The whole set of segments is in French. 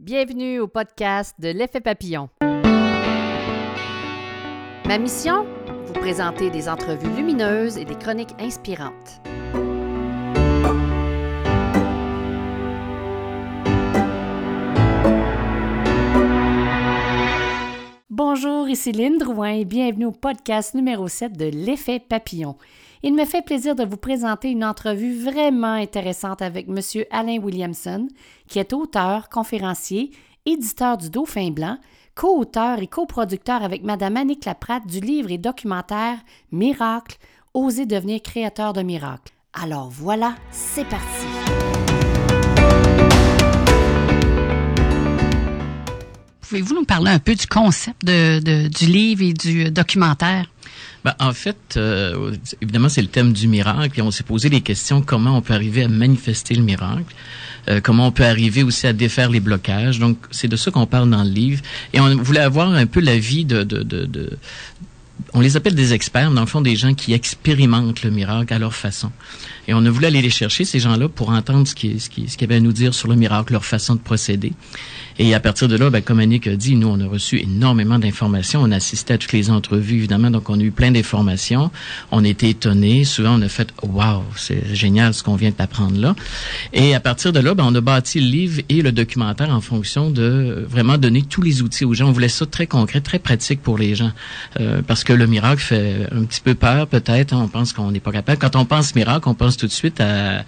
Bienvenue au podcast de l'effet papillon. Ma mission? Vous présenter des entrevues lumineuses et des chroniques inspirantes. Bonjour, ici Lynne Drouin et bienvenue au podcast numéro 7 de l'effet papillon. Il me fait plaisir de vous présenter une entrevue vraiment intéressante avec M. Alain Williamson, qui est auteur, conférencier, éditeur du Dauphin Blanc, co-auteur et coproducteur avec Mme Annick Laprate du livre et documentaire Miracle, Oser devenir créateur de miracles. Alors voilà, c'est parti. Pouvez-vous nous parler un peu du concept du livre et du documentaire? Ben, en fait, euh, évidemment, c'est le thème du miracle et on s'est posé des questions comment on peut arriver à manifester le miracle, euh, comment on peut arriver aussi à défaire les blocages. Donc, c'est de ça qu'on parle dans le livre. Et on voulait avoir un peu la vie de, de, de, de on les appelle des experts, dans le fond, des gens qui expérimentent le miracle à leur façon. Et on a voulu aller les chercher, ces gens-là, pour entendre ce qu'ils qui, avaient à nous dire sur le miracle, leur façon de procéder. Et à partir de là, ben, comme Annick a dit, nous, on a reçu énormément d'informations. On a assisté à toutes les entrevues, évidemment, donc on a eu plein d'informations. On été étonnés. Souvent, on a fait « Wow, c'est génial ce qu'on vient d'apprendre là ». Et à partir de là, ben, on a bâti le livre et le documentaire en fonction de vraiment donner tous les outils aux gens. On voulait ça très concret, très pratique pour les gens. Euh, parce que le miracle fait un petit peu peur, peut-être. Hein. on pense qu'on n'est pas capable. Quand on pense miracle, on pense tout de suite à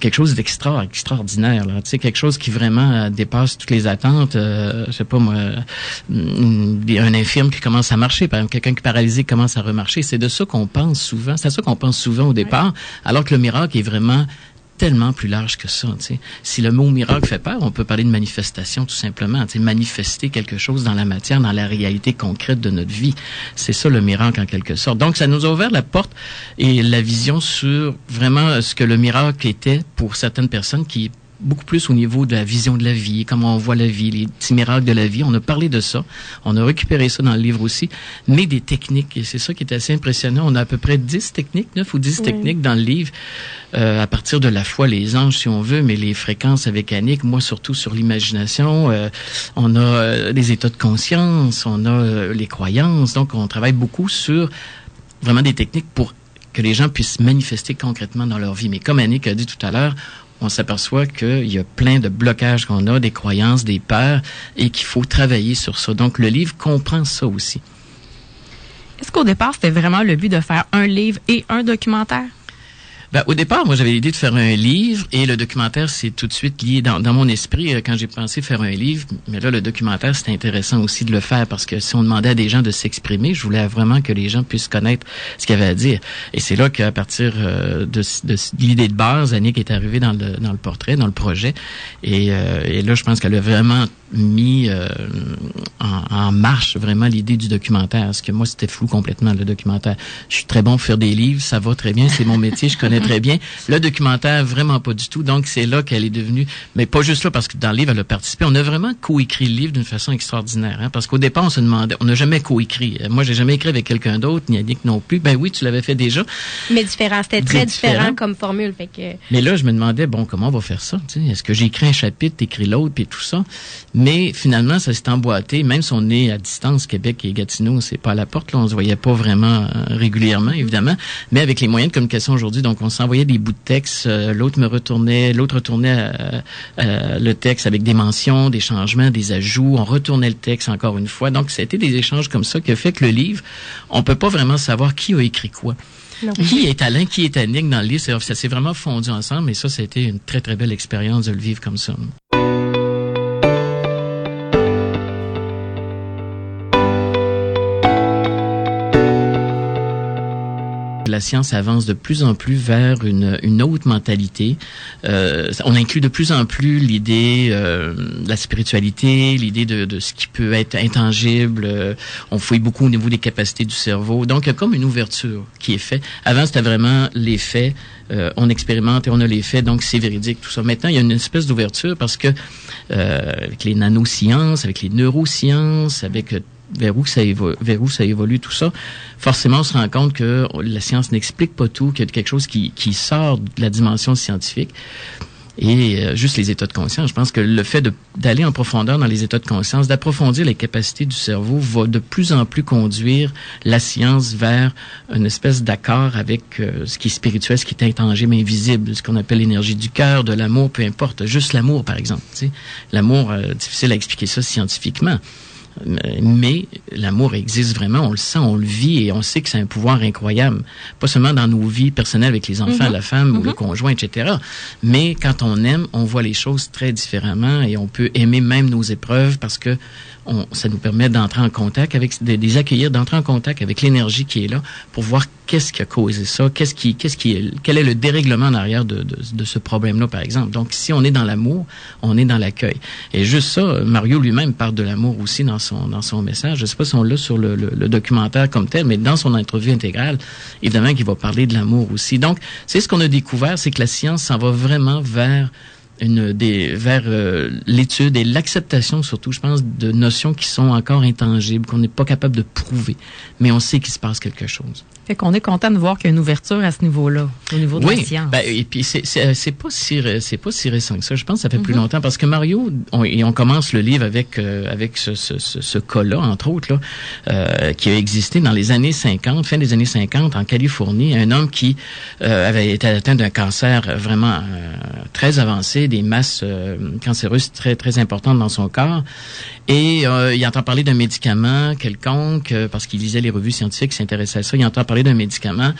quelque chose d'extra, extraordinaire. Là. Tu sais, quelque chose qui vraiment dépasse toutes les attentes. Euh, je sais pas moi, un infirme qui commence à marcher, par exemple, quelqu'un qui est paralysé commence à remarcher. C'est de ça qu'on pense souvent. C'est à ça qu'on pense souvent au départ, alors que le miracle est vraiment tellement plus large que ça. Si le mot miracle fait peur, on peut parler de manifestation tout simplement. manifester quelque chose dans la matière, dans la réalité concrète de notre vie. C'est ça le miracle en quelque sorte. Donc ça nous a ouvert la porte et la vision sur vraiment ce que le miracle était pour certaines personnes qui beaucoup plus au niveau de la vision de la vie, comment on voit la vie, les petits miracles de la vie. On a parlé de ça. On a récupéré ça dans le livre aussi, mais des techniques. Et c'est ça qui est assez impressionnant. On a à peu près 10 techniques, 9 ou 10 techniques dans le livre, euh, à partir de la foi, les anges, si on veut, mais les fréquences avec Annick, moi surtout sur l'imagination. Euh, on a euh, les états de conscience, on a les croyances. Donc, on travaille beaucoup sur vraiment des techniques pour que les gens puissent manifester concrètement dans leur vie. Mais comme Annick a dit tout à l'heure, on s'aperçoit qu'il y a plein de blocages qu'on a, des croyances, des peurs, et qu'il faut travailler sur ça. Donc, le livre comprend ça aussi. Est-ce qu'au départ, c'était vraiment le but de faire un livre et un documentaire? Ben, au départ, moi, j'avais l'idée de faire un livre et le documentaire, c'est tout de suite lié dans, dans mon esprit euh, quand j'ai pensé faire un livre. Mais là, le documentaire, c'est intéressant aussi de le faire parce que si on demandait à des gens de s'exprimer, je voulais vraiment que les gens puissent connaître ce qu'il y avait à dire. Et c'est là qu'à partir euh, de, de, l'idée de base, Annick est arrivée dans le, dans le portrait, dans le projet. Et, euh, et là, je pense qu'elle a vraiment mis en, en, marche vraiment l'idée du documentaire. Parce que moi, c'était flou complètement, le documentaire. Je suis très bon pour faire des livres, ça va très bien, c'est mon métier, je connais très bien. Le documentaire, vraiment pas du tout. Donc, c'est là qu'elle est devenue, mais pas juste là, parce que dans le livre, elle a participé. On a vraiment coécrit le livre d'une façon extraordinaire. Hein, parce qu'au départ, on se demandait, on n'a jamais coécrit. Euh, moi, j'ai jamais écrit avec quelqu'un d'autre, ni Yannick non plus. Ben oui, tu l'avais fait déjà. Mais différent, c'était très différent. comme formule. Fait que... Mais là, je me demandais, bon, comment on va faire ça? Est-ce que j'écris un chapitre, t'écris l'autre, puis tout ça? Mais finalement, ça s'est emboîté. Même si on est à distance, Québec et Gatineau, c'est pas à la porte. Là, on se voyait pas vraiment euh, régulièrement, évidemment. Mais avec les moyens de communication aujourd'hui, donc on s'envoyait des bouts de texte, euh, l'autre me retournait, l'autre retournait euh, euh, le texte avec des mentions, des changements, des ajouts, on retournait le texte encore une fois. Donc, c'était des échanges comme ça qui a fait que le livre, on peut pas vraiment savoir qui a écrit quoi. Qui est Alain, qui est Annick dans le livre, ça s'est vraiment fondu ensemble, et ça, c'était une très, très belle expérience de le vivre comme ça. La science avance de plus en plus vers une, autre mentalité. Euh, on inclut de plus en plus l'idée euh, de la spiritualité, l'idée de, ce qui peut être intangible. Euh, on fouille beaucoup au niveau des capacités du cerveau. Donc, il y a comme une ouverture qui est faite. Avant, c'était vraiment les faits. On expérimente et on a les faits, donc c'est véridique, tout ça. Maintenant, il y a une espèce d'ouverture parce que avec les nanosciences, avec les neurosciences, avec vers où ça évolue, tout ça, forcément on se rend compte que la science n'explique pas tout, qu'il y a quelque chose qui, qui sort de la dimension scientifique. et euh, juste les états de conscience. Je pense que le fait d'aller en profondeur dans les états de conscience, d'approfondir les capacités du cerveau, va de plus en plus conduire la science vers une espèce d'accord avec euh, ce qui est spirituel, ce qui est intangible, invisible, ce qu'on appelle l'énergie du cœur, de l'amour, peu importe. Juste l'amour, par exemple. L'amour, euh, difficile à expliquer ça scientifiquement. Mais l'amour existe vraiment, on le sent, on le vit et on sait que c'est un pouvoir incroyable. Pas seulement dans nos vies personnelles avec les enfants, mhm. la femme ou le mhm. conjoint, etc. Mais quand on aime, on voit les choses très différemment et on peut aimer même nos épreuves parce que on, ça nous permet d'entrer en contact avec, de les accueillir, d'entrer en contact avec l'énergie qui est là pour voir qu'est-ce qui a causé ça, qu'est-ce qui, qu'est-ce qui, est, quel est le dérèglement en arrière de, de, de ce problème-là, par exemple. Donc, si on est dans l'amour, on est dans l'accueil. Et juste ça, Mario lui-même parle de l'amour aussi dans son, dans son message. Je sais pas si on l'a sur le, le, le, documentaire comme tel, mais dans son entrevue intégrale, évidemment qu'il va parler de l'amour aussi. Donc, c'est ce qu'on a découvert, c'est que la science s'en va vraiment vers une des vers euh, l'étude et l'acceptation surtout, je pense, de notions qui sont encore intangibles, qu'on n'est pas capable de prouver, mais on sait qu'il se passe quelque chose. Fait qu'on est content de voir qu'il y a une ouverture à ce niveau-là, au niveau de la science. Ben, et puis c'est c'est pas si c'est pas si récent que ça. Je pense que ça fait plus mhm. longtemps parce que Mario on, et on commence le livre avec euh, avec ce, ce, ce, cas-là entre autres là euh, qui a existé dans les années 50, fin des années 50 en Californie, un homme qui euh, avait été atteint d'un cancer vraiment euh, très avancé, des masses cancéreuses très très importantes dans son corps et il entend parler d'un médicament quelconque parce qu'il lisait les revues scientifiques, s'intéressait à ça, il entend parler d'un médicament.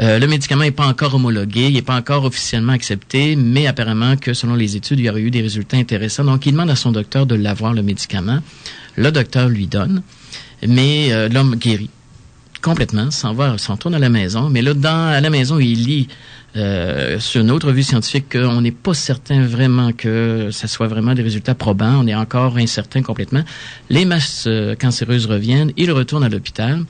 Euh, le médicament n'est pas encore homologué, il n'est pas encore officiellement accepté, mais apparemment que selon les études, il y aurait eu des résultats intéressants. Donc, il demande à son docteur de l'avoir, le médicament. Le docteur lui donne, mais euh, l'homme guérit complètement, s'en va, s'en tourne à la maison. Mais là, dans, à la maison, il lit euh, sur une autre revue scientifique qu'on n'est pas certain vraiment que ça soit vraiment des résultats probants. On est encore incertain complètement. Les masses cancéreuses reviennent, il retourne à l'hôpital.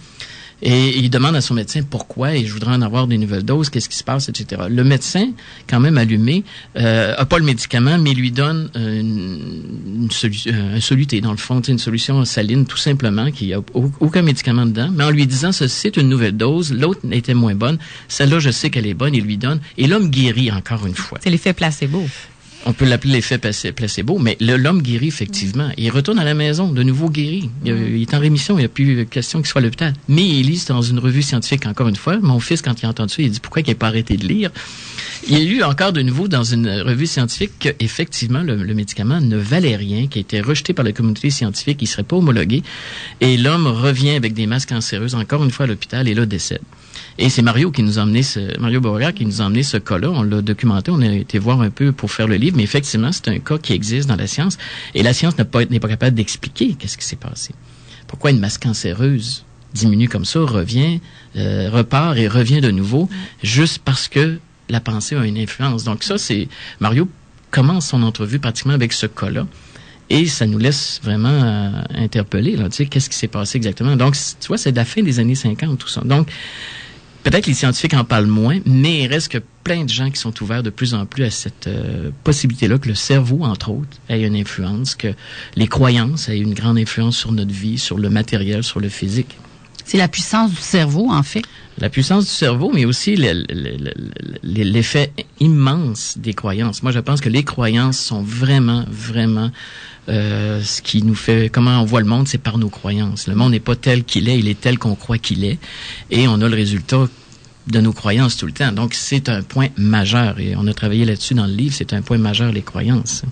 Et il demande à son médecin pourquoi et je voudrais en avoir des nouvelles doses, qu'est-ce qui se passe, etc. Le médecin, quand même allumé, euh, a pas le médicament, mais lui donne une, solution, un soluté dans le fond, une solution saline tout simplement, qui a aucun médicament dedans, mais en lui disant c'est une nouvelle dose, l'autre était moins bonne, celle-là je sais qu'elle est bonne, il lui donne et l'homme guérit encore une fois. C'est l'effet placebo on peut l'appeler l'effet placebo, mais l'homme guérit effectivement. Il retourne à la maison, de nouveau guéri. Il, est en rémission, il n'y a plus question qu'il soit à l'hôpital. Mais il lit dans une revue scientifique, encore une fois. Mon fils, quand il a entendu ça, il dit pourquoi il n'a pas arrêté de lire? Il a lu encore de nouveau dans une revue scientifique qu'effectivement, le, médicament ne valait rien, qui été rejeté par la communauté scientifique, il ne serait pas homologué. Et l'homme revient avec des masses cancéreuses, encore une fois à l'hôpital, et là décède. Et c'est Mario qui nous a emmené ce, Mario Beauregard qui nous a emmené ce cas-là. On l'a documenté, on a été voir un peu pour faire le livre, mais effectivement, c'est un cas qui existe dans la science. Et la science n'est pas, capable d'expliquer qu'est-ce qui s'est passé. Pourquoi une masse cancéreuse diminue comme ça, revient, euh, repart et revient de nouveau, juste parce que la pensée a une influence. Donc ça, c'est, Mario commence son entrevue pratiquement avec ce cas-là. Et ça nous laisse vraiment euh, interpeller, là, tu sais, qu'est-ce qui s'est passé exactement. Donc, tu vois, c'est de la fin des années 50, tout ça. Donc, Peut-être les scientifiques en parlent moins, mais il reste que plein de gens qui sont ouverts de plus en plus à cette euh, possibilité-là que le cerveau, entre autres, ait une influence, que les croyances aient une grande influence sur notre vie, sur le matériel, sur le physique. C'est la puissance du cerveau, en fait. La puissance du cerveau, mais aussi l'effet immense des croyances. Moi, je pense que les croyances sont vraiment, vraiment euh, ce qui nous fait, comment on voit le monde, c'est par nos croyances. Le monde n'est pas tel qu'il est, il est tel qu'on croit qu'il est, et on a le résultat de nos croyances tout le temps. Donc, c'est un point majeur et on a travaillé là-dessus dans le livre. C'est un point majeur, les croyances.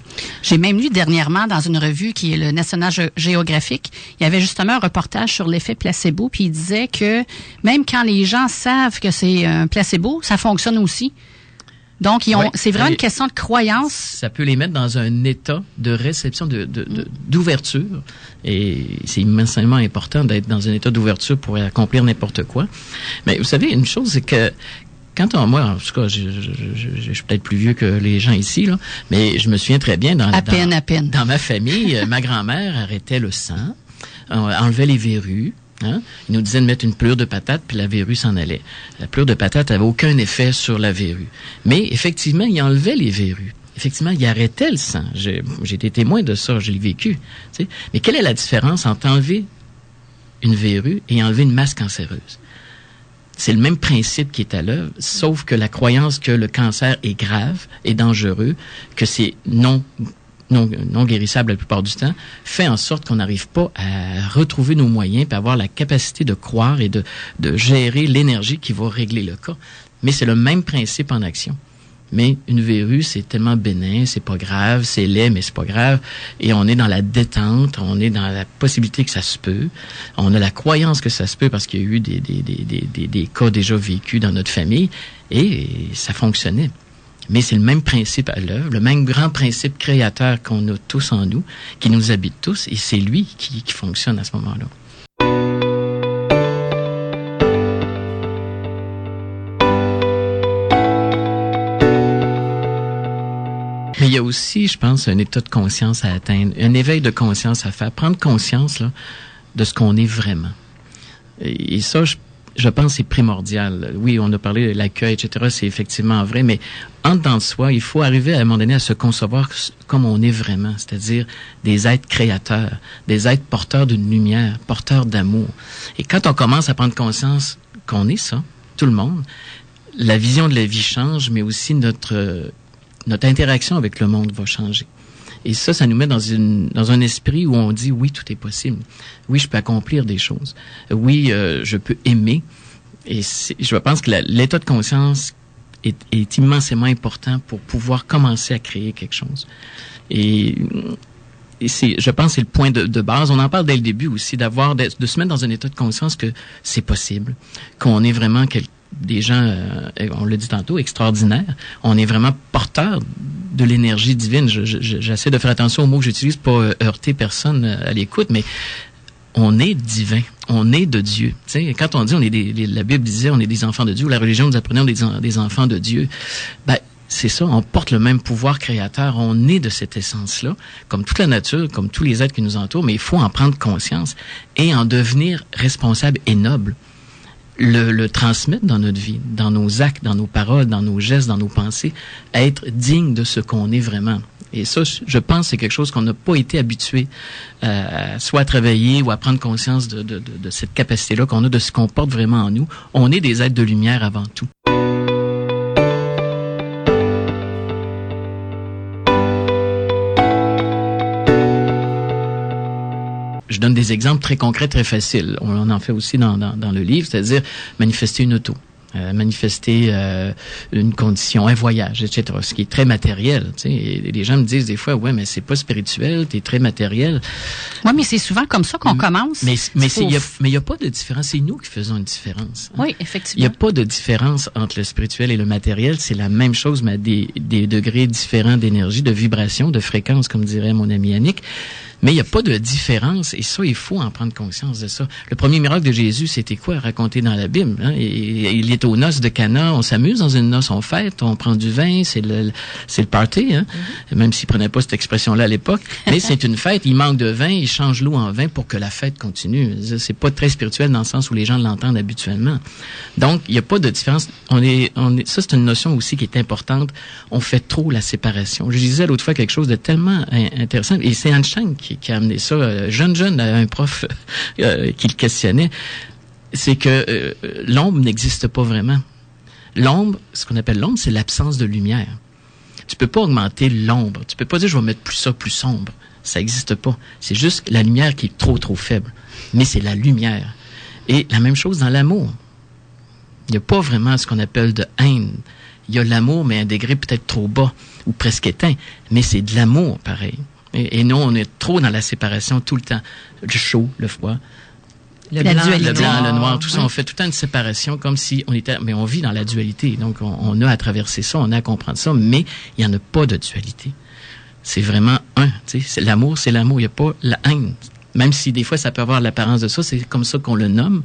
J'ai même lu dernièrement dans une revue qui est le National Geographic, il y avait justement un reportage sur l'effet placebo, puis il disait que même quand les gens savent que c'est un placebo, ça fonctionne aussi. Donc, c'est vraiment une question de croyance. Ça peut les mettre dans un état de réception, de, d'ouverture. et c'est immensément important d'être dans un état d'ouverture pour accomplir n'importe quoi. Mais vous savez, une chose, c'est que quand on, moi, en tout cas, je, suis peut-être plus vieux que les gens ici, là, mais je me souviens très bien dans, à peine, à peine. dans ma famille, ma grand-mère arrêtait le sang, enlevait les verrues, Hein? Il nous disait de mettre une pleure de patate, puis la verrue s'en allait. La pleure de patate avait aucun effet sur la verrue. Mais effectivement, il enlevait les verrues. Effectivement, il arrêtait le sang. J'ai été témoin de ça, je l'ai vécu. Mais quelle est la différence entre enlever une verrue et enlever une masse cancéreuse? C'est le même principe qui est à l'œuvre, sauf que la croyance que le cancer est grave et dangereux, que c'est non non, non guérissable la plupart du temps, fait en sorte qu'on n'arrive pas à retrouver nos moyens et avoir la capacité de croire et de, de gérer l'énergie qui va régler le cas. Mais c'est le même principe en action. Mais une verrue, c'est tellement bénin, c'est pas grave, c'est laid, mais c'est pas grave. Et on est dans la détente, on est dans la possibilité que ça se peut. On a la croyance que ça se peut parce qu'il y a eu des, des, des, des, des cas déjà vécus dans notre famille et ça fonctionnait. Mais c'est le même principe à l'œuvre, le même grand principe créateur qu'on a tous en nous, qui nous habite tous, et c'est lui qui, qui fonctionne à ce moment-là. Mais il y a aussi, je pense, un état de conscience à atteindre, un éveil de conscience à faire, prendre conscience là, de ce qu'on est vraiment. Et, ça, je, je pense, c'est primordial. Oui, on a parlé de l'accueil, etc. C'est effectivement vrai, mais en dedans de soi, il faut arriver à un moment donné à se concevoir comme on est vraiment, c'est-à-dire des êtres créateurs, des êtres porteurs d'une lumière, porteurs d'amour. Et quand on commence à prendre conscience qu'on est ça, tout le monde, la vision de la vie change, mais aussi notre notre interaction avec le monde va changer. Et ça, ça nous met dans, une, dans un esprit où on dit oui, tout est possible. Oui, je peux accomplir des choses. Oui, euh, je peux aimer. Et je pense que l'état de conscience est, est, immensément important pour pouvoir commencer à créer quelque chose. Et, je pense, c'est le point de, de, base. On en parle dès le début aussi, d'avoir, de, se mettre dans un état de conscience que c'est possible, qu'on est vraiment quelqu'un des gens, euh, on l'a dit tantôt, extraordinaires. On est vraiment porteur de l'énergie divine. J'essaie de faire attention aux mots que j'utilise pour pas heurter personne euh, à l'écoute, mais on est divin, on est de Dieu. sais, quand on dit on est des, la Bible disait on est des enfants de Dieu, ou la religion nous apprenait on est des, enfants de Dieu. Ben, c'est ça, on porte le même pouvoir créateur, on est de cette essence-là, comme toute la nature, comme tous les êtres qui nous entourent, mais il faut en prendre conscience et en devenir responsable et noble le, le, transmettre dans notre vie, dans nos actes, dans nos paroles, dans nos gestes, dans nos pensées, être digne de ce qu'on est vraiment. Et ça, je pense, c'est quelque chose qu'on n'a pas été habitué euh, soit à travailler ou à prendre conscience de, de, de, de cette capacité-là qu'on a, de ce qu'on porte vraiment en nous. On est des êtres de lumière avant tout. Donne des exemples très concrets, très faciles. On en fait aussi dans, dans, dans le livre, c'est-à-dire manifester une auto. Euh, manifester euh, une condition, un voyage, etc. Ce qui est très matériel. Tu sais. Et les gens me disent des fois, ouais, mais c'est pas spirituel, t'es très matériel. Oui, mais c'est souvent comme ça qu'on commence. Mais mais il y a a pas de différence. C'est nous qui faisons une différence. Hein. Oui, effectivement. Il y a pas de différence entre le spirituel et le matériel. C'est la même chose, mais à des, des degrés différents d'énergie, de vibration, de fréquence, comme dirait mon ami Yannick. Mais il n'y a pas de différence, et ça, il faut en prendre conscience de ça. Le premier miracle de Jésus, c'était quoi, raconté dans la Bible? Hein? il est aux noces de Cana, on s'amuse dans une noce, on fête, on prend du vin, c'est le, c'est le party, hein? Mm-hmm. même s'il prenait pas cette expression-là à l'époque. Mais c'est une fête, il manque de vin, il change l'eau en vin pour que la fête continue. C'est pas très spirituel dans le sens où les gens l'entendent habituellement. Donc, il n'y a pas de différence. On est, on est, ça, c'est une notion aussi qui est importante. On fait trop la séparation. Je disais l'autre fois quelque chose de tellement intéressant, et c'est Einstein qui qui, a amené ça, euh, jeune, jeune, un prof euh, qui le questionnait, c'est que euh, l'ombre n'existe pas vraiment. L'ombre, ce qu'on appelle l'ombre, c'est l'absence de lumière. Tu peux pas augmenter l'ombre. Tu peux pas dire je vais mettre plus ça plus sombre. Ça n'existe pas. C'est juste la lumière qui est trop trop faible. Mais c'est la lumière. Et la même chose dans l'amour. Il n'y a pas vraiment ce qu'on appelle de haine. Il y a l'amour, mais à un degré peut-être trop bas ou presque éteint. Mais c'est de l'amour, pareil. Et, et, nous, on est trop dans la séparation tout le temps. Le chaud, le froid. Le la blanc, le blanc, le noir, tout oui. ça, on fait tout le temps une séparation comme si on était, mais on vit dans la dualité. Donc, on, on a à traverser ça, on a à comprendre ça, mais il n'y en a pas de dualité. C'est vraiment un, tu sais, l'amour, c'est l'amour, il n'y a pas la haine. Même si des fois ça peut avoir l'apparence de ça, c'est comme ça qu'on le nomme,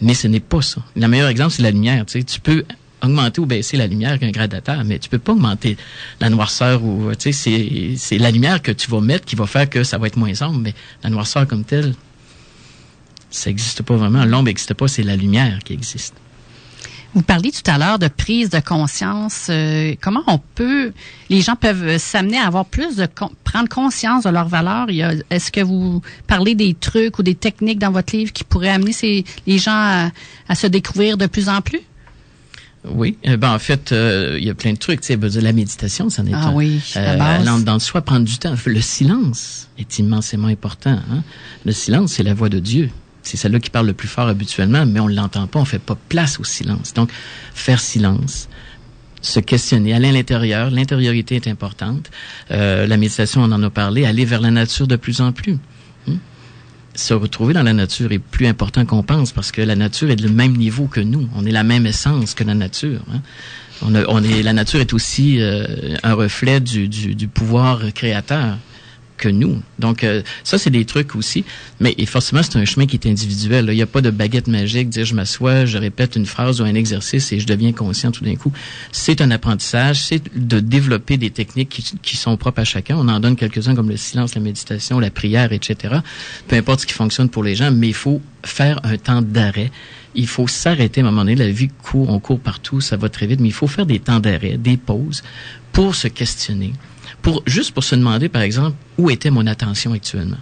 mais ce n'est pas ça. Le meilleur exemple, c'est la lumière, tu sais. Tu peux augmenter ou baisser la lumière avec un gradateur, mais tu peux pas augmenter la noirceur ou tu sais c'est c'est la lumière que tu vas mettre qui va faire que ça va être moins sombre, mais la noirceur comme telle ça n'existe pas vraiment. L'ombre n'existe pas, c'est la lumière qui existe. Vous parliez tout à l'heure de prise de conscience. Euh, comment on peut, les gens peuvent s'amener à avoir plus de prendre conscience de leurs valeurs? Est-ce que vous parlez des trucs ou des techniques dans votre livre qui pourraient amener ces, les gens à, se découvrir de plus en plus? Oui, eh ben en fait, euh, il y a plein de trucs. Tu sais, la méditation, ça n'est ah, un. Oui, euh, dans le soi, prendre du temps. Le silence est immensément important. Hein? Le silence, c'est la voix de Dieu. C'est celle-là qui parle le plus fort habituellement, mais on ne l'entend pas, on fait pas place au silence. Donc, faire silence, se questionner, aller à l'intérieur, l'intériorité est importante. Euh, la méditation, on en a parlé, aller vers la nature de plus en plus. Se retrouver dans la nature est plus important qu'on pense parce que la nature est le même niveau que nous. On est la même essence que la nature. Hein? On, on, est, la nature est aussi euh, un reflet du, du, du pouvoir créateur que nous. Donc, euh, ça, c'est des trucs aussi. Mais et forcément, c'est un chemin qui est individuel. Il n'y a pas de baguette magique, dire je m'assois, je répète une phrase ou un exercice et je deviens conscient tout d'un coup. C'est un apprentissage, c'est de développer des techniques qui, qui, sont propres à chacun. On en donne quelques-uns comme le silence, la méditation, la prière, etc. Peu importe ce qui fonctionne pour les gens, mais il faut faire un temps d'arrêt il faut s'arrêter à un moment donné. La vie court, on court partout, ça va très vite, mais il faut faire des temps d'arrêt, des pauses pour se questionner, pour juste pour se demander, par exemple, où était mon attention actuellement.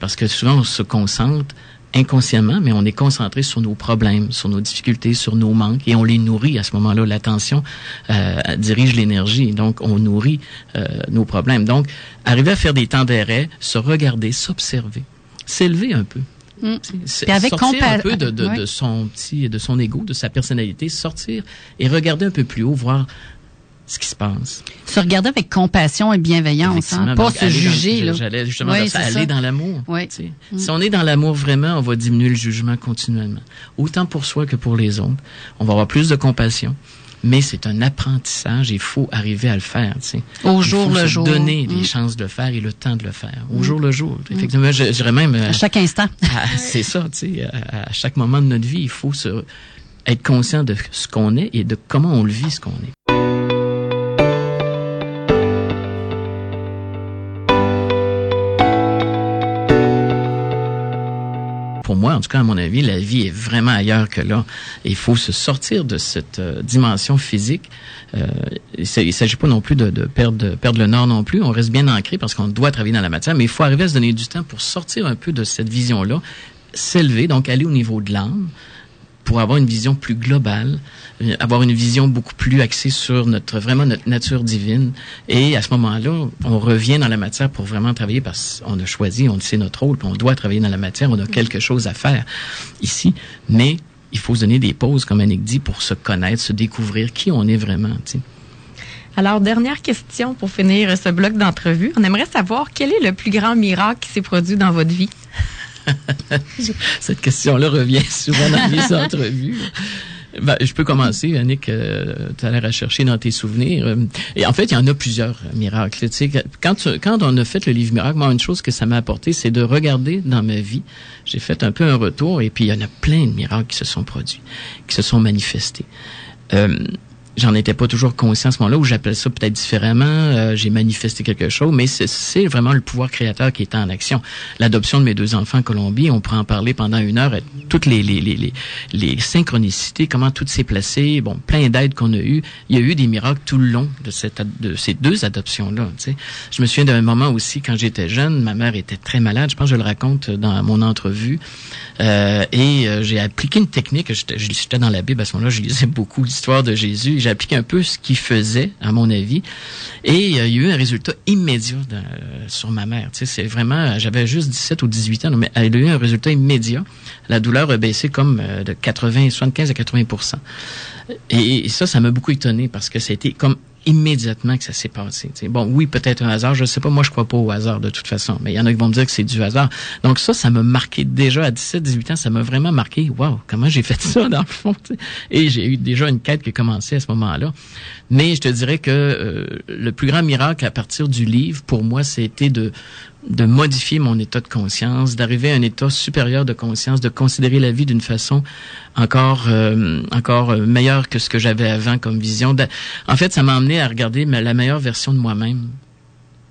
Parce que souvent, on se concentre inconsciemment, mais on est concentré sur nos problèmes, sur nos difficultés, sur nos manques, et on les nourrit à ce moment-là. L'attention euh, dirige l'énergie, donc on nourrit euh, nos problèmes. Donc, arriver à faire des temps d'arrêt, se regarder, s'observer, s'élever un peu. Mm. Et avec sortir un peu de, de, de, son petit, de son ego, de sa personnalité, sortir et regarder un peu plus haut, voir ce qui se passe. Se regarder avec compassion et bienveillance, hein, pas se juger. J'allais justement aller dans l'amour. Oui. Mm. Si on est dans l'amour vraiment, on va diminuer le jugement continuellement, autant pour soi que pour les autres. On va avoir plus de compassion. Mais c'est un apprentissage, il faut arriver à le faire. Tu Au jour le jour. Donner les mm. chances de le faire et le temps de le faire. Au mm. jour le jour. Effectivement, je, dirais même. à chaque instant. c'est ça, tu sais. À, à, chaque moment de notre vie, il faut se, être conscient de ce qu'on est et de comment on le vit, ce qu'on est. pour moi, en tout cas à mon avis, la vie est vraiment ailleurs que là. Il faut se sortir de cette euh, dimension physique. Euh, il ne s'agit pas non plus de, de, perdre, perdre le nord non plus. On reste bien ancré parce qu'on doit travailler dans la matière, mais il faut arriver à se donner du temps pour sortir un peu de cette vision-là, s'élever, donc aller au niveau de l'âme, pour avoir une vision plus globale, euh, avoir une vision beaucoup plus axée sur notre vraiment notre nature divine. Et à ce moment-là, on revient dans la matière pour vraiment travailler parce qu'on a choisi, on sait notre rôle, on doit travailler dans la matière, on a quelque chose à faire ici. Mais il faut se donner des pauses, comme Annick dit, pour se connaître, se découvrir qui on est vraiment. Alors, dernière question pour finir ce bloc d'entrevue. On aimerait savoir quel est le plus grand miracle qui s'est produit dans votre vie? Cette question-là revient souvent dans les entrevues. Ben, je peux commencer, Annick, euh, tu as l'air à chercher dans tes souvenirs. Et en fait, il y en a plusieurs miracles. Tu sais, quand, quand on a fait le livre Miracle, moi, une chose que ça m'a apporté, c'est de regarder dans ma vie. J'ai fait un peu un retour et puis il y en a plein de miracles qui se sont produits, qui se sont manifestés. Euh, j'en étais pas toujours conscient à ce moment-là, où j'appelle ça peut-être différemment, euh, j'ai manifesté quelque chose, mais c'est vraiment le pouvoir créateur qui est en action. L'adoption de mes deux enfants en Colombie, on pourrait en parler pendant une heure, toutes les, les, les, les, synchronicités, comment tout s'est placé, bon, plein d'aides qu'on a eues. Il y a eu des miracles tout le long de, cette, de ces deux adoptions-là. Je me souviens d'un moment aussi, quand j'étais jeune, ma mère était très malade, je pense que je le raconte dans mon entrevue, et euh, j'ai appliqué une technique, j'étais dans la Bible à ce moment-là, je lisais beaucoup l'histoire de Jésus, j'ai appliqué un peu ce qu'il faisait, à mon avis, et euh, il y a eu un résultat immédiat sur ma mère. Tu sais, c'est vraiment, j'avais juste 17 ou 18 ans, mais elle a eu un résultat immédiat. La douleur a baissé comme de 80, 75 à 80 et, et ça, ça m'a beaucoup étonné parce que c'était comme immédiatement que ça s'est passé. Bon, oui, peut-être un hasard, je sais pas, moi je crois pas au hasard de toute façon, mais il y en a qui vont me dire que c'est du hasard. Donc ça, ça m'a marqué déjà à 17, 18 ans, ça m'a vraiment marqué. Waouh, comment j'ai fait ça dans le fond. Et j'ai eu déjà une quête qui a commencé à ce moment-là. Mais je te dirais que euh, le plus grand miracle à partir du livre, pour moi, c'était de de modifier mon état de conscience, d'arriver à un état supérieur de conscience, de considérer la vie d'une façon encore euh, encore euh, meilleure que ce que j'avais avant comme vision. en fait, ça m'a amené à regarder la meilleure version de moi-même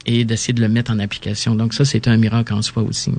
et d'essayer de le mettre en application. Donc ça, c'était un miracle en soi aussi.